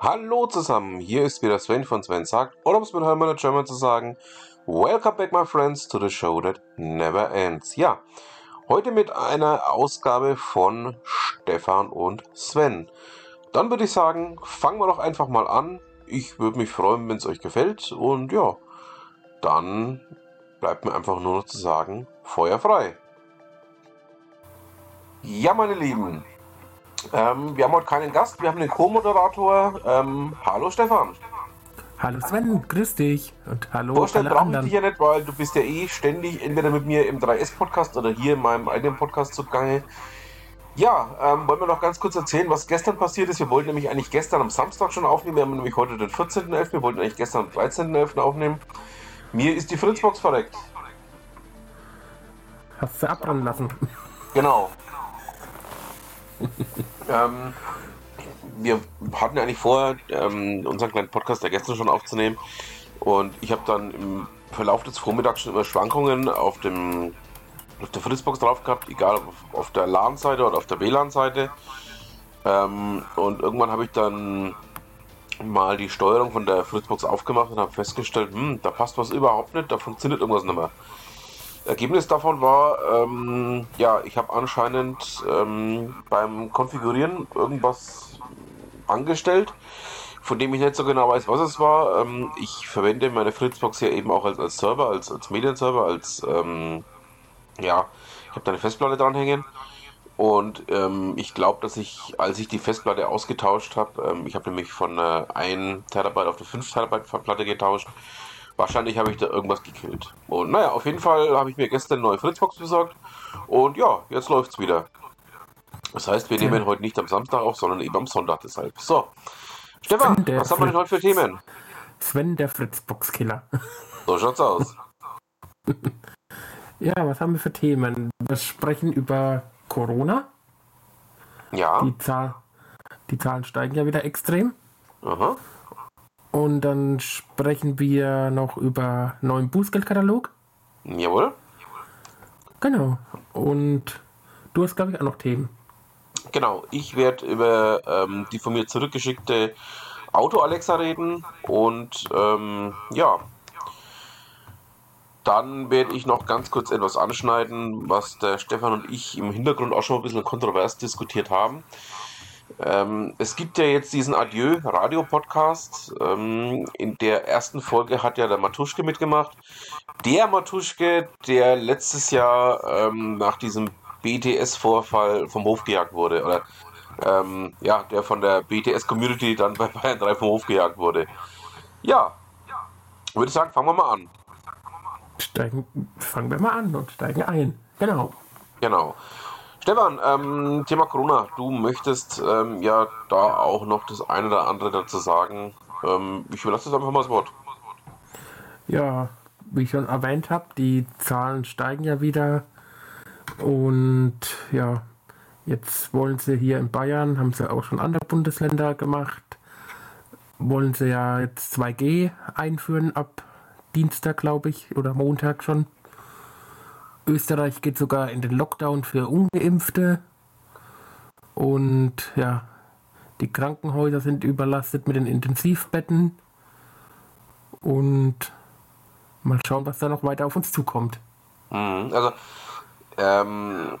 Hallo zusammen, hier ist wieder Sven von Sven sagt, oder um es mit Hermann German zu sagen, Welcome back my friends to the show that never ends. Ja, heute mit einer Ausgabe von Stefan und Sven. Dann würde ich sagen, fangen wir doch einfach mal an. Ich würde mich freuen, wenn es euch gefällt und ja, dann bleibt mir einfach nur noch zu sagen, Feuer frei. Ja, meine Lieben, ähm, wir haben heute keinen Gast, wir haben den Co-Moderator. Ähm, hallo Stefan. Hallo Sven, grüß dich und hallo Vorstellen alle brauche ich anderen. dich ja nicht, weil du bist ja eh ständig entweder mit mir im 3S-Podcast oder hier in meinem eigenen Podcast zugange. Ja, ähm, wollen wir noch ganz kurz erzählen, was gestern passiert ist. Wir wollten nämlich eigentlich gestern am Samstag schon aufnehmen. Wir haben nämlich heute den 14.11. Wir wollten eigentlich gestern am 13.11. aufnehmen. Mir ist die Fritzbox verreckt. Hast du abbrennen lassen? Genau. Ähm, wir hatten eigentlich vor, ähm, unseren kleinen Podcast der gestern schon aufzunehmen. Und ich habe dann im Verlauf des Vormittags schon immer Schwankungen auf, dem, auf der Fritzbox drauf gehabt, egal ob auf, auf der LAN-Seite oder auf der WLAN-Seite. Ähm, und irgendwann habe ich dann mal die Steuerung von der Fritzbox aufgemacht und habe festgestellt, hm, da passt was überhaupt nicht, da funktioniert irgendwas nicht mehr. Ergebnis davon war, ähm, ja, ich habe anscheinend ähm, beim Konfigurieren irgendwas angestellt, von dem ich nicht so genau weiß, was es war. Ähm, ich verwende meine Fritzbox ja eben auch als, als Server, als, als Medienserver, als, ähm, ja, ich habe da eine Festplatte dranhängen. Und ähm, ich glaube, dass ich, als ich die Festplatte ausgetauscht habe, ähm, ich habe nämlich von äh, 1 Terabyte auf eine 5 Terabyte Platte getauscht, Wahrscheinlich habe ich da irgendwas gekillt. Und naja, auf jeden Fall habe ich mir gestern eine neue Fritzbox besorgt. Und ja, jetzt läuft's wieder. Das heißt, wir nehmen heute nicht am Samstag auf, sondern eben am Sonntag deshalb. So. Stefan, was haben wir denn heute für Themen? Sven, der Fritzbox-Killer. So schaut's aus. Ja, was haben wir für Themen? Wir sprechen über Corona. Ja. Die, Zahl, die Zahlen steigen ja wieder extrem. Aha. Und dann sprechen wir noch über neuen Bußgeldkatalog. Jawohl. Genau. Und du hast, glaube ich, auch noch Themen. Genau. Ich werde über ähm, die von mir zurückgeschickte Auto-Alexa reden. Und ähm, ja. Dann werde ich noch ganz kurz etwas anschneiden, was der Stefan und ich im Hintergrund auch schon ein bisschen kontrovers diskutiert haben. Ähm, es gibt ja jetzt diesen Adieu-Radio-Podcast. Ähm, in der ersten Folge hat ja der Matuschke mitgemacht. Der Matuschke, der letztes Jahr ähm, nach diesem BTS-Vorfall vom Hof gejagt wurde. Oder ähm, ja, der von der BTS-Community dann bei Bayern 3 vom Hof gejagt wurde. Ja, würde ich sagen, fangen wir mal an. Steigen, fangen wir mal an und steigen ein. Genau. Genau. Stefan, ähm, Thema Corona. Du möchtest ähm, ja da auch noch das eine oder andere dazu sagen. Ähm, ich überlasse das einfach mal das Wort. Ja, wie ich schon erwähnt habe, die Zahlen steigen ja wieder. Und ja, jetzt wollen sie hier in Bayern, haben sie auch schon andere Bundesländer gemacht, wollen sie ja jetzt 2G einführen ab Dienstag, glaube ich, oder Montag schon. Österreich geht sogar in den Lockdown für Ungeimpfte. Und ja, die Krankenhäuser sind überlastet mit den Intensivbetten. Und mal schauen, was da noch weiter auf uns zukommt. Mhm, Also, ähm,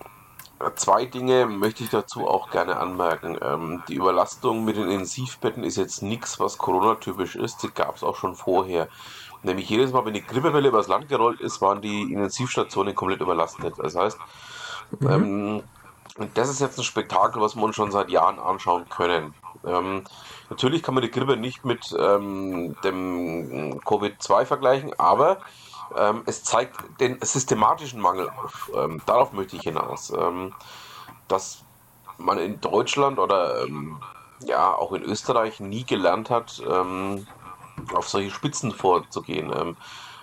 zwei Dinge möchte ich dazu auch gerne anmerken. Ähm, die Überlastung mit den Intensivbetten ist jetzt nichts, was Corona-typisch ist. Die gab es auch schon vorher. Nämlich jedes Mal, wenn die Grippewelle übers Land gerollt ist, waren die Intensivstationen komplett überlastet. Das heißt, ähm, das ist jetzt ein Spektakel, was wir uns schon seit Jahren anschauen können. Ähm, natürlich kann man die Grippe nicht mit ähm, dem Covid-2 vergleichen, aber ähm, es zeigt den systematischen Mangel auf. Ähm, darauf möchte ich hinaus. Ähm, dass man in Deutschland oder ähm, ja auch in Österreich nie gelernt hat, ähm, auf solche Spitzen vorzugehen. Ähm,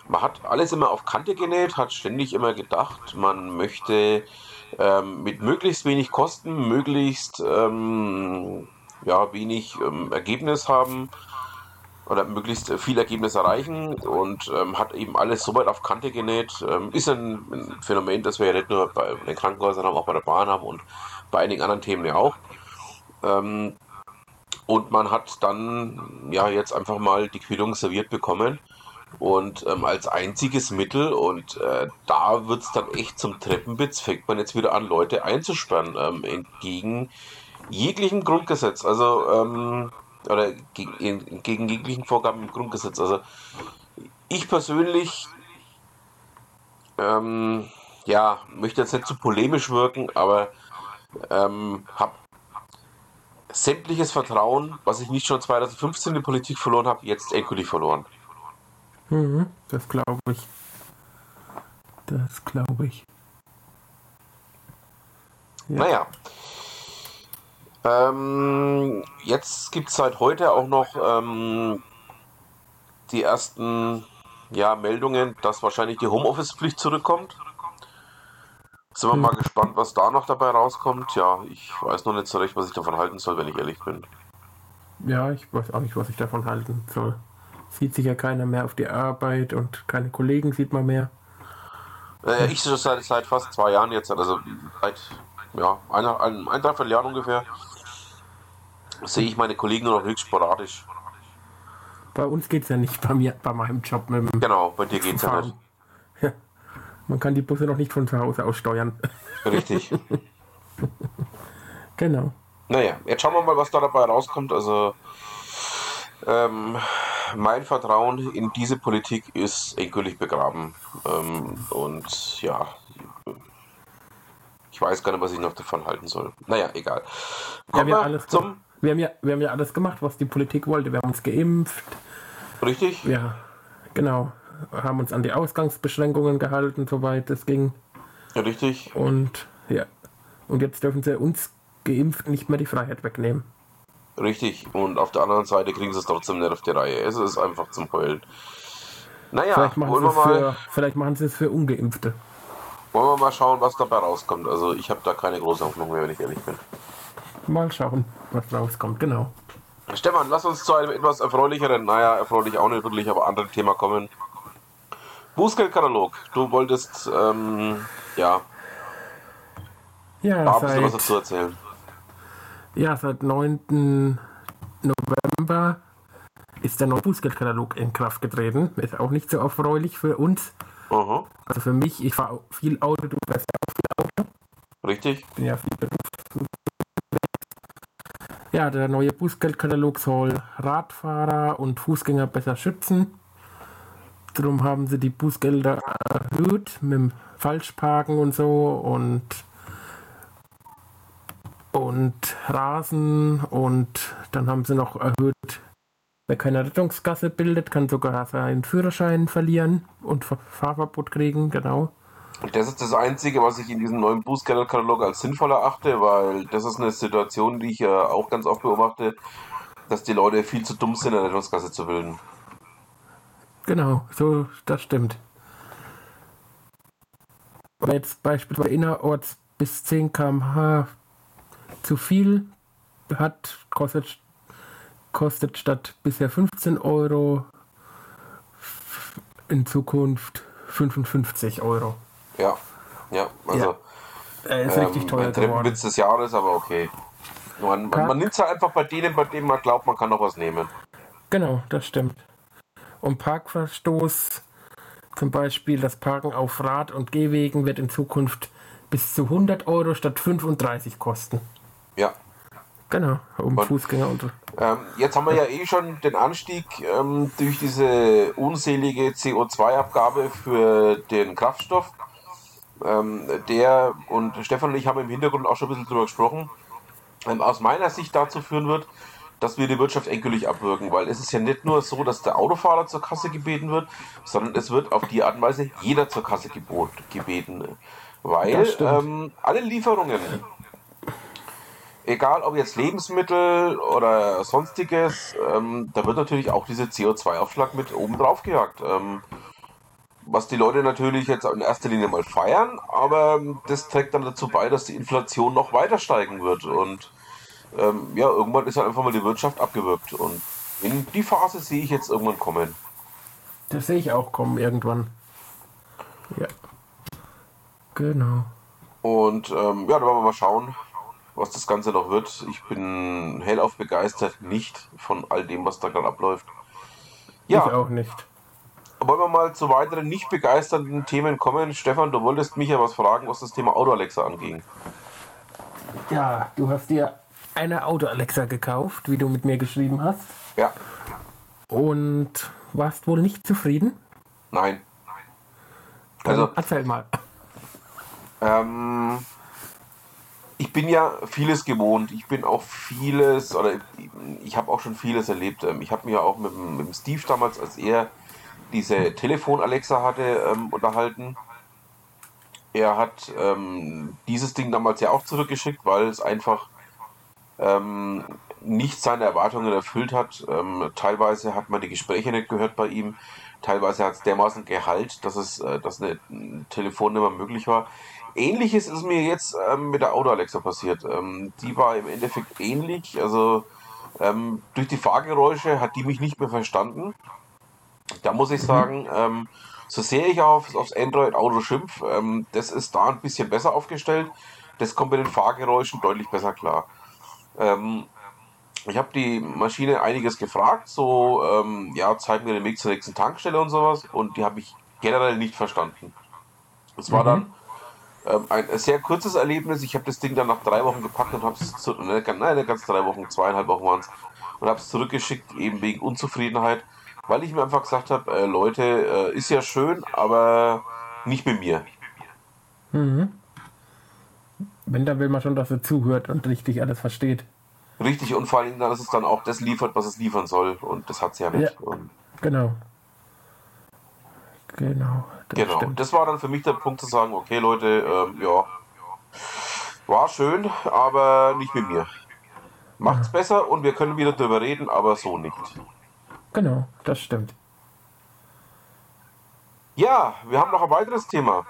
man hat alles immer auf Kante genäht, hat ständig immer gedacht, man möchte mit möglichst wenig Kosten, möglichst ja, wenig Ergebnis haben oder möglichst viel Ergebnis erreichen und ähm, hat eben alles so weit auf Kante genäht. Ähm, ist ein, ein Phänomen, das wir ja nicht nur bei den Krankenhäusern haben, auch bei der Bahn haben und bei einigen anderen Themen ja auch. Ähm, Und man hat dann ja jetzt einfach mal die Quittung serviert bekommen. Und ähm, als einziges Mittel, und äh, da wird es dann echt zum Treppenwitz, fängt man jetzt wieder an, Leute einzusperren, ähm, entgegen jeglichem Grundgesetz. Also, ähm, oder gegen, jeglichen Vorgaben im Grundgesetz. Also, ich persönlich, ähm, ja, möchte jetzt nicht zu polemisch wirken, aber ähm, habe sämtliches Vertrauen, was ich nicht schon 2015 in die Politik verloren habe, jetzt endgültig verloren. Mhm, das glaube ich. Das glaube ich. Ja. Naja. Ähm, jetzt gibt es seit heute auch noch ähm, die ersten ja, Meldungen, dass wahrscheinlich die Homeoffice-Pflicht zurückkommt. Sind wir hm. mal gespannt, was da noch dabei rauskommt. Ja, ich weiß noch nicht so recht, was ich davon halten soll, wenn ich ehrlich bin. Ja, ich weiß auch nicht, was ich davon halten soll. Sieht sich ja keiner mehr auf die Arbeit und keine Kollegen sieht man mehr. Äh, ich schon seit, seit fast zwei Jahren jetzt, also seit ja, ein, ein, ein Dreivierteljahr ungefähr, sehe ich meine Kollegen nur noch höchst sporadisch. Bei uns geht es ja nicht, bei mir, bei meinem Job mit dem Genau, bei dir geht es ja nicht. Ja. Man kann die Busse noch nicht von zu Hause aus steuern. Richtig. genau. Naja, jetzt schauen wir mal, was da dabei rauskommt. Also, ähm, mein Vertrauen in diese Politik ist endgültig begraben. Ähm, und ja, ich weiß gar nicht, was ich noch davon halten soll. Naja, egal. Kommen ja, wir, wir zum. Wir haben, ja, wir haben ja alles gemacht, was die Politik wollte. Wir haben uns geimpft. Richtig? Ja, genau haben uns an die Ausgangsbeschränkungen gehalten, soweit es ging. Ja, richtig. Und ja, und jetzt dürfen sie uns geimpft nicht mehr die Freiheit wegnehmen. Richtig, und auf der anderen Seite kriegen sie es trotzdem nicht auf die Reihe. Es ist einfach zum Heulen. Naja, vielleicht machen, wollen wir mal, für, vielleicht machen sie es für Ungeimpfte. Wollen wir mal schauen, was dabei rauskommt. Also ich habe da keine große Hoffnung mehr, wenn ich ehrlich bin. Mal schauen, was rauskommt, genau. Stefan, lass uns zu einem etwas erfreulicheren, naja, erfreulich auch nicht wirklich, aber anderen Thema kommen. Bußgeldkatalog. Du wolltest, ähm, ja. Ja, da seit, was dazu erzählen. Ja, seit 9. November ist der neue Bußgeldkatalog in Kraft getreten. Ist auch nicht so erfreulich für uns. Uh Also für mich, ich fahre viel Auto, du fährst auch viel Auto. Richtig. Bin ja viel Beruf. Ja, der neue Bußgeldkatalog soll Radfahrer und Fußgänger besser schützen. Darum haben sie die Bußgelder erhöht mit dem Falschparken und so und und Rasen und dann haben sie noch erhöht, wer keine Rettungsgasse bildet, kann sogar seinen Führerschein verlieren und Fahrverbot kriegen, genau. Und das ist das Einzige, was ich in diesem neuen Bußgelderkatalog als sinnvoll erachte, weil das ist eine Situation, die ich ja auch ganz oft beobachte, dass die Leute viel zu dumm sind, eine Rettungsgasse zu bilden. Genau, so, das stimmt. Wenn jetzt beispielsweise innerorts bis 10 km/h zu viel hat, kostet, kostet statt bisher 15 Euro in Zukunft 55 Euro. Ja, ja, also. Ja, er ist ähm, richtig teuer geworden. Witz des Jahres, aber okay. Man, man, man nimmt es halt einfach bei denen, bei denen man glaubt, man kann noch was nehmen. Genau, das stimmt um Parkverstoß. Zum Beispiel das Parken auf Rad- und Gehwegen wird in Zukunft bis zu 100 Euro statt 35 kosten. Ja. Genau, um und, Fußgänger und. Ähm, jetzt haben wir ja eh schon den Anstieg ähm, durch diese unselige CO2-Abgabe für den Kraftstoff. Ähm, der und Stefan und ich haben im Hintergrund auch schon ein bisschen drüber gesprochen. Ähm, aus meiner Sicht dazu führen wird, dass wir die Wirtschaft endgültig abwirken, weil es ist ja nicht nur so, dass der Autofahrer zur Kasse gebeten wird, sondern es wird auf die Art und Weise jeder zur Kasse gebot, gebeten. Weil ähm, alle Lieferungen, egal ob jetzt Lebensmittel oder sonstiges, ähm, da wird natürlich auch dieser CO2-Aufschlag mit oben drauf gejagt. Ähm, was die Leute natürlich jetzt in erster Linie mal feiern, aber das trägt dann dazu bei, dass die Inflation noch weiter steigen wird und ähm, ja, irgendwann ist halt einfach mal die Wirtschaft abgewirkt. Und in die Phase sehe ich jetzt irgendwann kommen. Das sehe ich auch kommen irgendwann. Ja. Genau. Und ähm, ja, da wollen wir mal schauen, was das Ganze noch wird. Ich bin hellauf begeistert, nicht von all dem, was da gerade abläuft. Ja. Ich auch nicht. Wollen wir mal zu weiteren nicht begeisternden Themen kommen? Stefan, du wolltest mich ja was fragen, was das Thema Auto Alexa anging. Ja, du hast dir eine Auto Alexa gekauft, wie du mit mir geschrieben hast. Ja. Und warst wohl nicht zufrieden? Nein. Also, erzähl mal. Ähm, ich bin ja vieles gewohnt. Ich bin auch vieles, oder ich habe auch schon vieles erlebt. Ähm, ich habe mich ja auch mit, mit dem Steve damals, als er diese Telefon-Alexa hatte, ähm, unterhalten. Er hat ähm, dieses Ding damals ja auch zurückgeschickt, weil es einfach ähm, nicht seine Erwartungen erfüllt hat. Ähm, teilweise hat man die Gespräche nicht gehört bei ihm. Teilweise hat es dermaßen Gehalt, dass es äh, dass eine Telefonnummer möglich war. Ähnliches ist mir jetzt ähm, mit der Auto Alexa passiert. Ähm, die war im Endeffekt ähnlich. Also durch die Fahrgeräusche hat die mich nicht mehr verstanden. Da muss ich mhm. sagen, ähm, so sehr ich auf, aufs Android-Auto schimpf, ähm, das ist da ein bisschen besser aufgestellt. Das kommt mit den Fahrgeräuschen deutlich besser klar. Ähm, ich habe die Maschine einiges gefragt, so, ähm, ja, zeig mir den Weg zur nächsten Tankstelle und sowas, und die habe ich generell nicht verstanden. Es war mhm. dann ähm, ein sehr kurzes Erlebnis. Ich habe das Ding dann nach drei Wochen gepackt und habe es, nein, ganz drei Wochen, zweieinhalb Wochen waren es, und habe es zurückgeschickt, eben wegen Unzufriedenheit weil ich mir einfach gesagt habe, äh, Leute, äh, ist ja schön, aber nicht mit mir. Mhm. Wenn, dann will man schon, dass er zuhört und richtig alles versteht. Richtig, und vor allem, dass es dann auch das liefert, was es liefern soll. Und das hat es ja nicht. Ja, genau. Genau. Das genau. Stimmt. Das war dann für mich der Punkt zu sagen, okay Leute, ähm, ja, war schön, aber nicht mit mir. Macht's ja. besser und wir können wieder drüber reden, aber so nicht. Genau, das stimmt. Ja, wir haben noch ein weiteres Thema.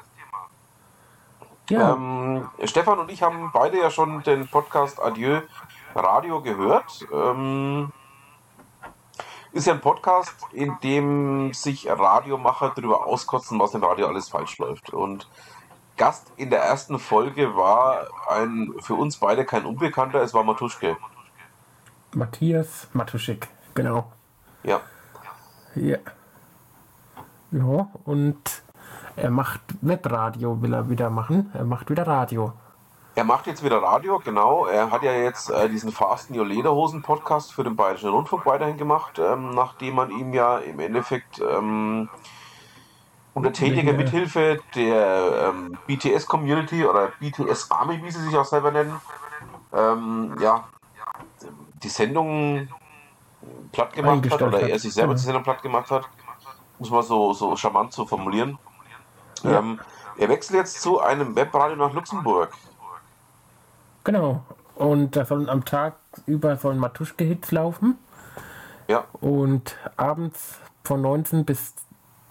Ja. Ähm, Stefan und ich haben beide ja schon den Podcast Adieu Radio gehört. Ähm, ist ja ein Podcast, in dem sich Radiomacher darüber auskotzen, was im Radio alles falsch läuft. Und Gast in der ersten Folge war ein für uns beide kein Unbekannter, es war Matuschke. Matthias Matuschik, genau. Ja. Ja. Ja, und er macht Webradio, will er wieder machen. Er macht wieder Radio. Er macht jetzt wieder Radio, genau. Er hat ja jetzt äh, diesen Fasten Your Lederhosen Podcast für den Bayerischen Rundfunk weiterhin gemacht, ähm, nachdem man ihm ja im Endeffekt ähm, unter tätiger Mithilfe der ähm, BTS Community oder BTS Army, wie sie sich auch selber nennen, ähm, ja, die Sendung platt gemacht hat oder er sich selber ja. die Sendung platt gemacht hat, muss man so, so charmant so formulieren. Ja. Ähm, er wechselt jetzt zu einem Webradio nach Luxemburg. Genau. Und da sollen am Tag über sollen Matuschke-Hits laufen. Ja. Und abends von 19 bis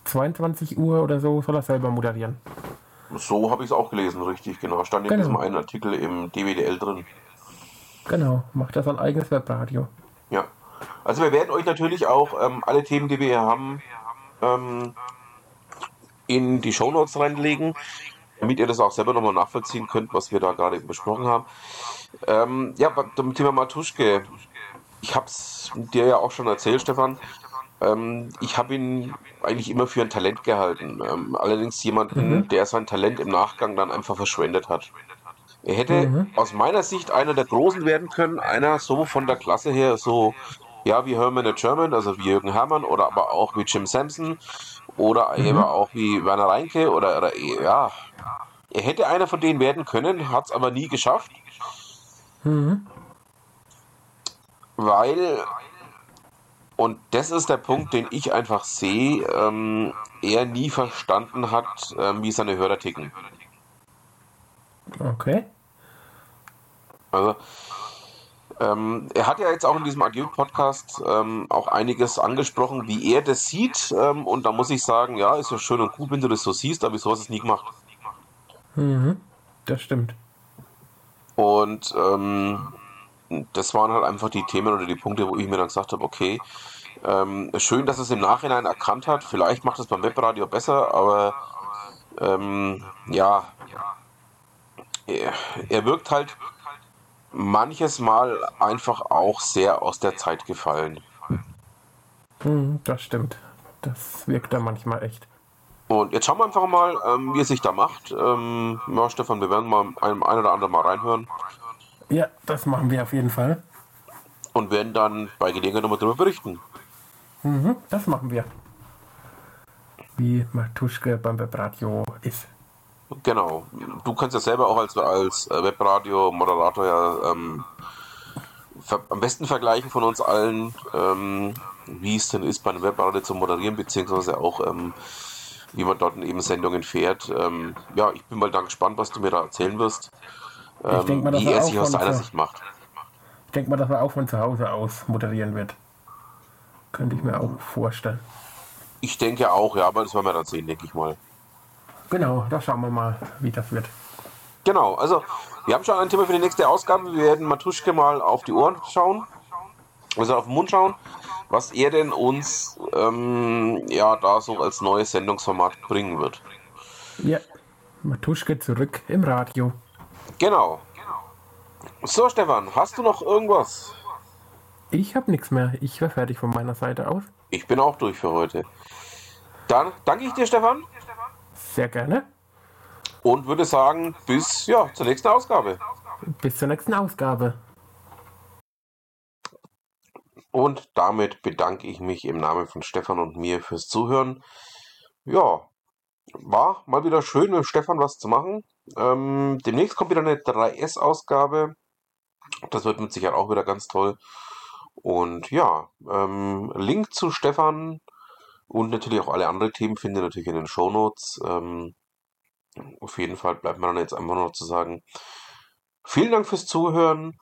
22 Uhr oder so soll er selber moderieren. So habe ich es auch gelesen, richtig, genau. Stand in genau. diesem einen Artikel im DWDL drin. Genau, macht das ein eigenes Webradio. Ja. Also wir werden euch natürlich auch ähm, alle Themen, die wir hier haben, ähm, in die Shownotes reinlegen, damit ihr das auch selber nochmal nachvollziehen könnt, was wir da gerade besprochen haben. Ähm, ja, zum Thema Matuschke. Ich habe es dir ja auch schon erzählt, Stefan. Ähm, ich habe ihn eigentlich immer für ein Talent gehalten. Ähm, allerdings jemanden, mhm. der sein Talent im Nachgang dann einfach verschwendet hat. Er hätte mhm. aus meiner Sicht einer der Großen werden können, einer so von der Klasse her, so ja, wie Herman the German, also wie Jürgen Hermann oder aber auch wie Jim Sampson oder mhm. eben auch wie Werner Reinke oder, oder ja, er hätte einer von denen werden können, hat es aber nie geschafft. Mhm. Weil, und das ist der Punkt, den ich einfach sehe, ähm, er nie verstanden hat, ähm, wie seine Hörer ticken. Okay. Also, ähm, er hat ja jetzt auch in diesem Agil-Podcast ähm, auch einiges angesprochen, wie er das sieht. Ähm, und da muss ich sagen, ja, ist ja schön und gut, wenn du das so siehst, aber wieso hast du es nie gemacht? Mhm, das stimmt. Und ähm, das waren halt einfach die Themen oder die Punkte, wo ich mir dann gesagt habe, okay, ähm, schön, dass es im Nachhinein erkannt hat. Vielleicht macht es beim Webradio besser, aber ähm, ja, er wirkt halt manches Mal einfach auch sehr aus der Zeit gefallen. Hm, das stimmt. Das wirkt da manchmal echt. Und jetzt schauen wir einfach mal, ähm, wie es sich da macht. Ähm, ja, Stefan, wir werden mal ein, ein oder andere mal reinhören. Ja, das machen wir auf jeden Fall. Und werden dann bei Gelegenheit nochmal darüber berichten. Mhm, das machen wir. Wie Matuschke beim Webradio ist. Genau. Du kannst ja selber auch als, als äh, Webradio-Moderator ja ähm, am besten vergleichen von uns allen, ähm, wie es denn ist, bei einem Webradio zu moderieren, beziehungsweise auch, ähm, wie man dort eben Sendungen fährt. Ähm, ja, ich bin mal dann gespannt, was du mir da erzählen wirst, denk mal, ähm, wie er sich aus seiner Sicht macht. Ich denke mal, dass er auch von zu Hause aus moderieren wird. Könnte ich mir auch vorstellen. Ich denke auch, ja, aber das werden wir dann sehen, denke ich mal. Genau, da schauen wir mal, wie das wird. Genau, also wir haben schon ein Thema für die nächste Ausgabe. Wir werden Matuschke mal auf die Ohren schauen, also auf den Mund schauen, was er denn uns ähm, ja da so als neues Sendungsformat bringen wird. Ja, Matuschke zurück im Radio. Genau. So, Stefan, hast du noch irgendwas? Ich habe nichts mehr. Ich wäre fertig von meiner Seite aus. Ich bin auch durch für heute. Dann danke ich dir, Stefan, Sehr gerne. und würde sagen, bis ja, zur nächsten Ausgabe. Bis zur nächsten Ausgabe. Und damit bedanke ich mich im Namen von Stefan und mir fürs Zuhören. Ja, war mal wieder schön mit Stefan was zu machen. Ähm, demnächst kommt wieder eine 3S-Ausgabe. Das wird mit Sicherheit auch wieder ganz toll. Und ja, ähm, Link zu Stefan und natürlich auch alle anderen Themen findet ihr natürlich in den Shownotes. Ähm, auf jeden Fall bleibt mir dann jetzt einfach nur noch zu sagen, vielen Dank fürs Zuhören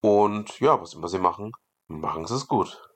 und ja, was immer Sie machen, machen Sie es gut.